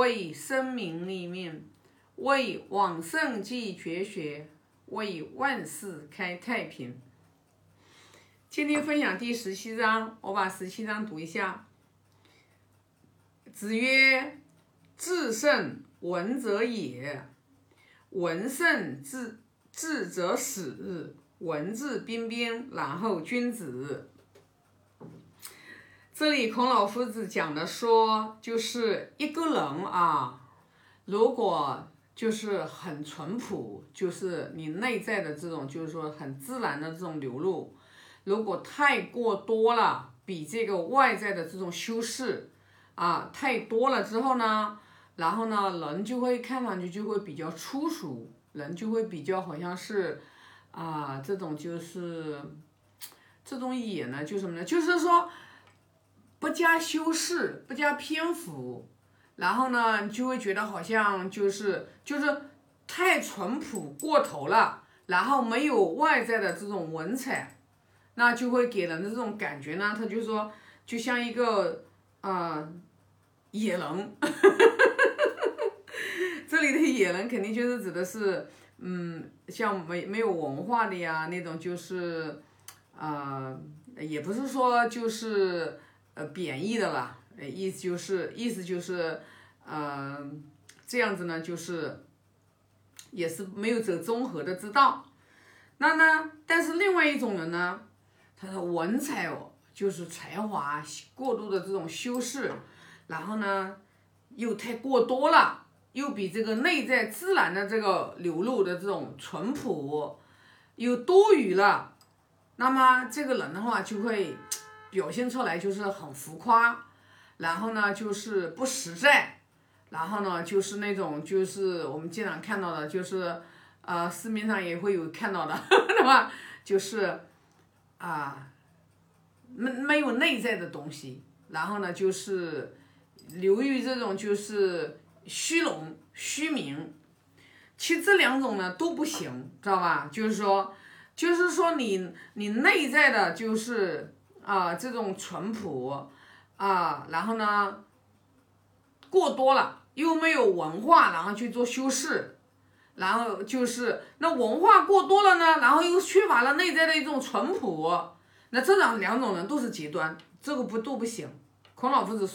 为生民立命，为往圣继绝学，为万世开太平。今天分享第十七章，我把十七章读一下。子曰：“至圣，文则也；文圣，至至则始。文质彬彬，然后君子。”这里孔老夫子讲的说，就是一个人啊，如果就是很淳朴，就是你内在的这种，就是说很自然的这种流露，如果太过多了，比这个外在的这种修饰啊太多了之后呢，然后呢，人就会看上去就会比较粗俗，人就会比较好像是啊这种就是这种野呢，就什么呢？就是说。不加修饰，不加篇幅，然后呢，就会觉得好像就是就是太淳朴过头了，然后没有外在的这种文采，那就会给人的这种感觉呢，他就说就像一个啊野人，这里的野人肯定就是指的是嗯，像没没有文化的呀那种，就是啊，也不是说就是。呃，贬义的啦，意思就是，意思就是，嗯，这样子呢，就是，也是没有走综合的之道。那呢，但是另外一种人呢，他的文采哦，就是才华过度的这种修饰，然后呢，又太过多了，又比这个内在自然的这个流露的这种淳朴又多余了，那么这个人的话就会。表现出来就是很浮夸，然后呢就是不实在，然后呢就是那种就是我们经常看到的，就是呃市面上也会有看到的，对吧？就是啊没没有内在的东西，然后呢就是流于这种就是虚荣虚名，其实这两种呢都不行，知道吧？就是说就是说你你内在的就是。啊，这种淳朴，啊，然后呢，过多了，又没有文化，然后去做修饰，然后就是那文化过多了呢，然后又缺乏了内在的一种淳朴，那这两两种人都是极端，这个不都不行。孔老夫子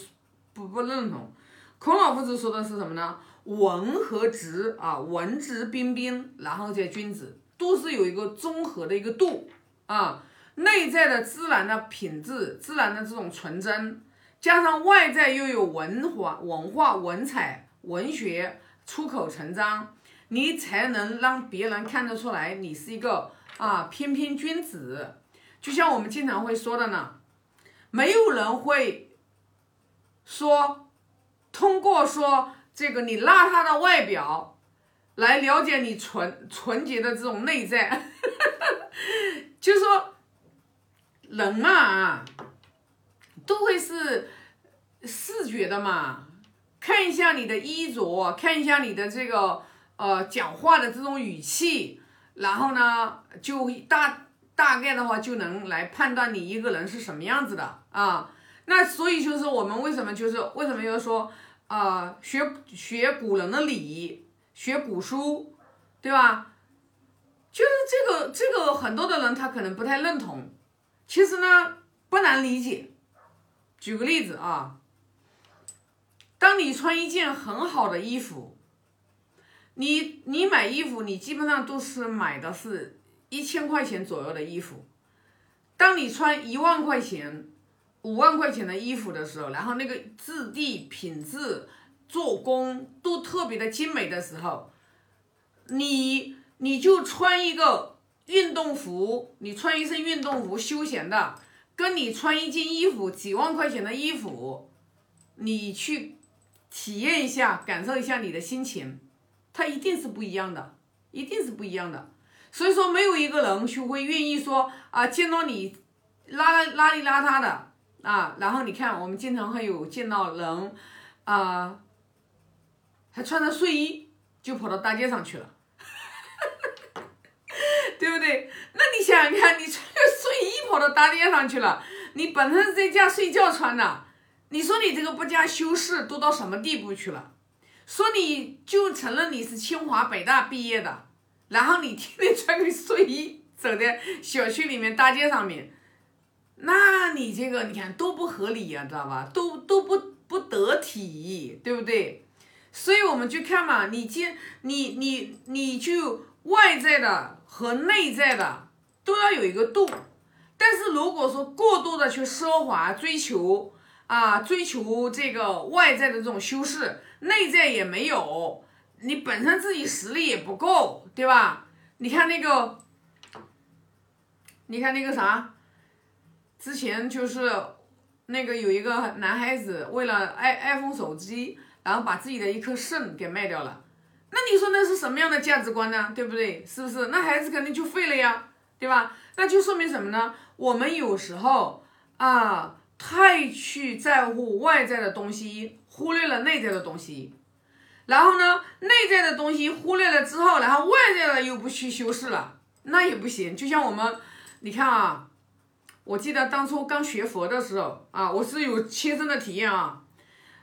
不不认同，孔老夫子说的是什么呢？文和直啊，文质彬彬，然后再君子，都是有一个综合的一个度啊。内在的自然的品质，自然的这种纯真，加上外在又有文化、文化、文采、文学出口成章，你才能让别人看得出来你是一个啊翩翩君子。就像我们经常会说的呢，没有人会说通过说这个你邋遢的外表来了解你纯纯洁的这种内在，就是说。人嘛，都会是视觉的嘛，看一下你的衣着，看一下你的这个呃讲话的这种语气，然后呢，就大大概的话就能来判断你一个人是什么样子的啊。那所以就是我们为什么就是为什么要说啊学学古人的礼，学古书，对吧？就是这个这个很多的人他可能不太认同。其实呢，不难理解。举个例子啊，当你穿一件很好的衣服，你你买衣服，你基本上都是买的是一千块钱左右的衣服。当你穿一万块钱、五万块钱的衣服的时候，然后那个质地、品质、做工都特别的精美的时候，你你就穿一个。运动服，你穿一身运动服休闲的，跟你穿一件衣服几万块钱的衣服，你去体验一下，感受一下你的心情，它一定是不一样的，一定是不一样的。所以说，没有一个人去会愿意说啊，见到你邋邋里邋遢的啊，然后你看我们经常会有见到人啊，还穿着睡衣就跑到大街上去了。对不对？那你想想看，你穿个睡衣跑到大街上去了，你本身在家睡觉穿的，你说你这个不加修饰都到什么地步去了？说你就承认你是清华北大毕业的，然后你天天穿个睡衣走在小区里面大街上面，那你这个你看多不合理呀，知道吧？都都不不得体，对不对？所以我们就看嘛，你今你你你就外在的和内在的都要有一个度，但是如果说过度的去奢华追求啊，追求这个外在的这种修饰。内在也没有，你本身自己实力也不够，对吧？你看那个，你看那个啥，之前就是那个有一个男孩子为了 i iPhone 手机，然后把自己的一颗肾给卖掉了。那你说那是什么样的价值观呢？对不对？是不是？那孩子肯定就废了呀，对吧？那就说明什么呢？我们有时候啊，太去在乎外在的东西。忽略了内在的东西，然后呢，内在的东西忽略了之后，然后外在的又不去修饰了，那也不行。就像我们，你看啊，我记得当初刚学佛的时候啊，我是有亲身的体验啊。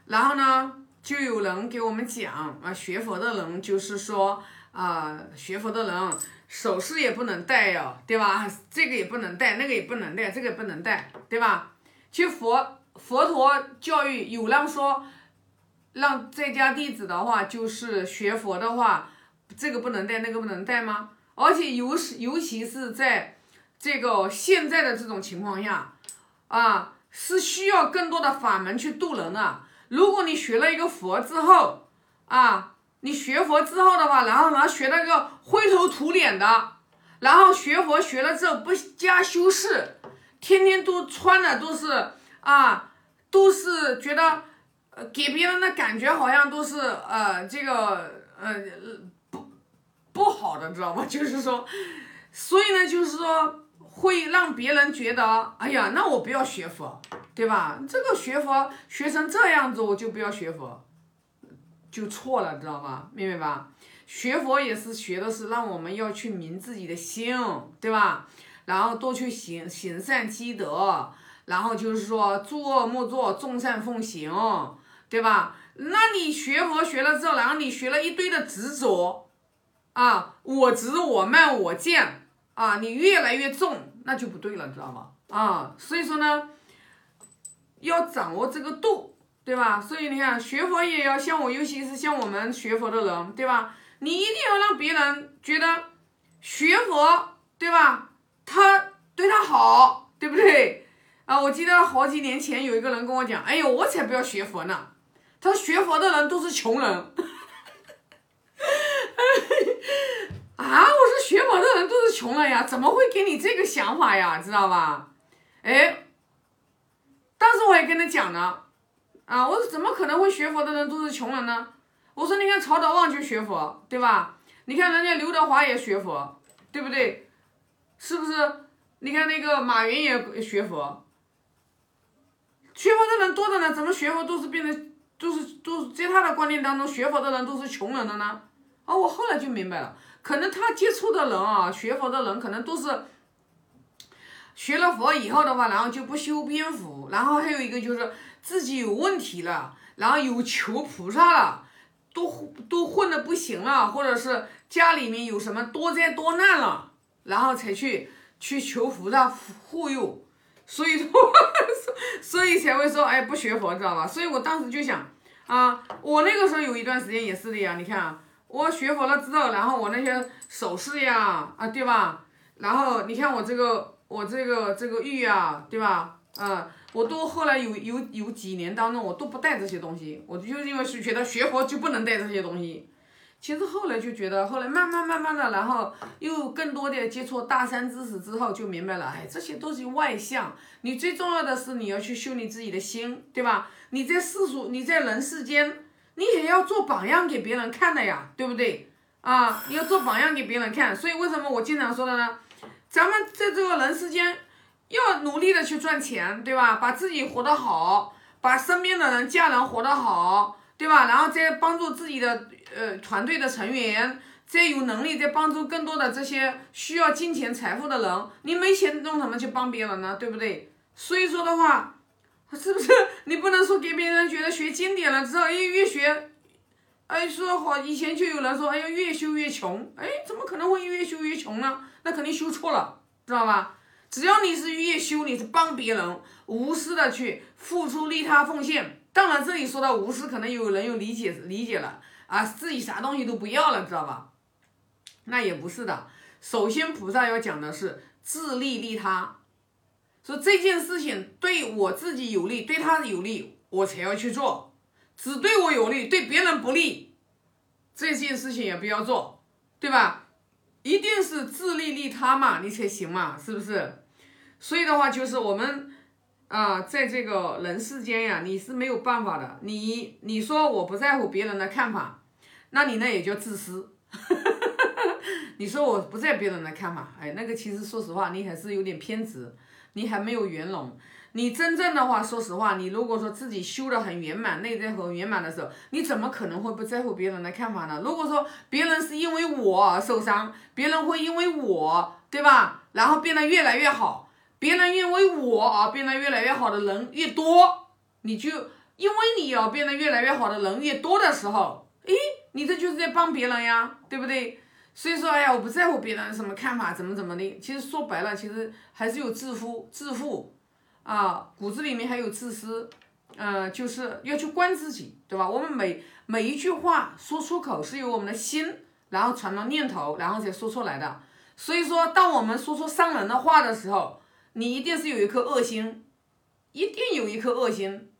然后呢，就有人给我们讲啊，学佛的人就是说啊，学佛的人首饰也不能戴哟，对吧？这个也不能戴，那个也不能戴，这个也不能戴，对吧？其实佛佛陀教育有让说。让在家弟子的话，就是学佛的话，这个不能戴，那个不能戴吗？而且尤是尤其是在这个现在的这种情况下，啊，是需要更多的法门去度人啊。如果你学了一个佛之后，啊，你学佛之后的话，然后呢学那个灰头土脸的，然后学佛学了之后不加修饰，天天都穿的都是啊，都是觉得。呃，给别人的感觉好像都是呃，这个呃不不好的，知道吧？就是说，所以呢，就是说会让别人觉得，哎呀，那我不要学佛，对吧？这个学佛学成这样子，我就不要学佛，就错了，知道吧？明白吧？学佛也是学的是让我们要去明自己的心，对吧？然后多去行行善积德，然后就是说诸恶莫作，众善奉行。对吧？那你学佛学了之后，然后你学了一堆的执着，啊，我执我慢我见，啊，你越来越重，那就不对了，知道吗？啊，所以说呢，要掌握这个度，对吧？所以你看，学佛也要像我，尤其是像我们学佛的人，对吧？你一定要让别人觉得学佛，对吧？他对他好，对不对？啊，我记得好几年前有一个人跟我讲，哎呦，我才不要学佛呢。他说学佛的人都是穷人，啊！我说学佛的人都是穷人呀，怎么会给你这个想法呀？知道吧？哎，当时我也跟他讲了，啊，我说怎么可能会学佛的人都是穷人呢？我说你看曹德旺就学佛，对吧？你看人家刘德华也学佛，对不对？是不是？你看那个马云也学佛，学佛的人多着呢，怎么学佛都是变成？都是都在他的观念当中，学佛的人都是穷人的呢。啊，我后来就明白了，可能他接触的人啊，学佛的人可能都是学了佛以后的话，然后就不修边幅，然后还有一个就是自己有问题了，然后有求菩萨了，都都混的不行了，或者是家里面有什么多灾多难了，然后才去去求菩萨护佑，所以说，所以才会说，哎，不学佛，知道吧？所以我当时就想。啊，我那个时候有一段时间也是的呀，你看啊，我学佛了之后，然后我那些首饰呀，啊，对吧？然后你看我这个，我这个这个玉啊，对吧？啊，我都后来有有有几年当中，我都不带这些东西，我就因为是觉得学佛就不能带这些东西。其实后来就觉得，后来慢慢慢慢的，然后又更多的接触大山知识之后，就明白了，哎，这些都是外向。你最重要的是你要去修你自己的心，对吧？你在世俗，你在人世间，你也要做榜样给别人看的呀，对不对？啊，你要做榜样给别人看。所以为什么我经常说的呢？咱们在这个人世间，要努力的去赚钱，对吧？把自己活得好，把身边的人、家人活得好，对吧？然后再帮助自己的。呃，团队的成员再有能力，再帮助更多的这些需要金钱财富的人，你没钱弄什么去帮别人呢？对不对？所以说的话，是不是你不能说给别人觉得学经典了之后，哎越学，哎，说好以前就有人说，哎呀，越修越穷，哎，怎么可能会越修越穷呢？那肯定修错了，知道吧？只要你是越修，你是帮别人，无私的去付出利他奉献。当然，这里说到无私，可能有人又理解理解了啊，自己啥东西都不要了，知道吧？那也不是的。首先，菩萨要讲的是自利利他，说这件事情对我自己有利，对他有利，我才要去做；只对我有利，对别人不利，这件事情也不要做，对吧？一定是自利利他嘛，你才行嘛，是不是？所以的话，就是我们啊，在这个人世间呀，你是没有办法的。你你说我不在乎别人的看法，那你那也叫自私。你说我不在别人的看法，哎，那个其实说实话，你还是有点偏执，你还没有圆融。你真正的话，说实话，你如果说自己修得很圆满，内在很圆满的时候，你怎么可能会不在乎别人的看法呢？如果说别人是因为我受伤，别人会因为我，对吧？然后变得越来越好。别人因为我啊变得越来越好的人越多，你就因为你啊变得越来越好的人越多的时候，诶，你这就是在帮别人呀，对不对？所以说，哎呀，我不在乎别人什么看法，怎么怎么的。其实说白了，其实还是有自负、自负啊，骨子里面还有自私，呃，就是要去关自己，对吧？我们每每一句话说出口是由我们的心，然后传到念头，然后才说出来的。所以说，当我们说出伤人的话的时候，你一定是有一颗恶心，一定有一颗恶心，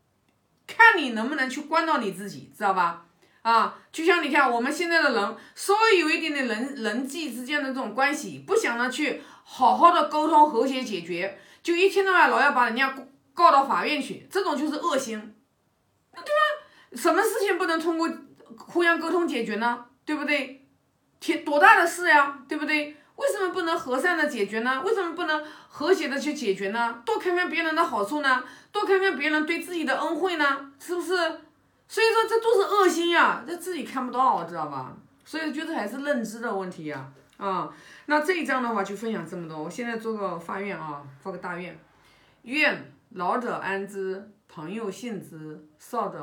看你能不能去关到你自己，知道吧？啊，就像你看我们现在的人，稍微有一点点人人际之间的这种关系，不想着去好好的沟通和谐解决，就一天到晚老要把人家告到法院去，这种就是恶心，对吧？什么事情不能通过互相沟通解决呢？对不对？天多大的事呀，对不对？为什么不能和善的解决呢？为什么不能和谐的去解决呢？多看看别人的好处呢？多看看别人对自己的恩惠呢？是不是？所以说这都是恶心呀，这自己看不到，知道吧？所以觉得还是认知的问题呀。啊，那这一章的话就分享这么多。我现在做个发愿啊，发个大愿，愿老者安之，朋友信之，少者。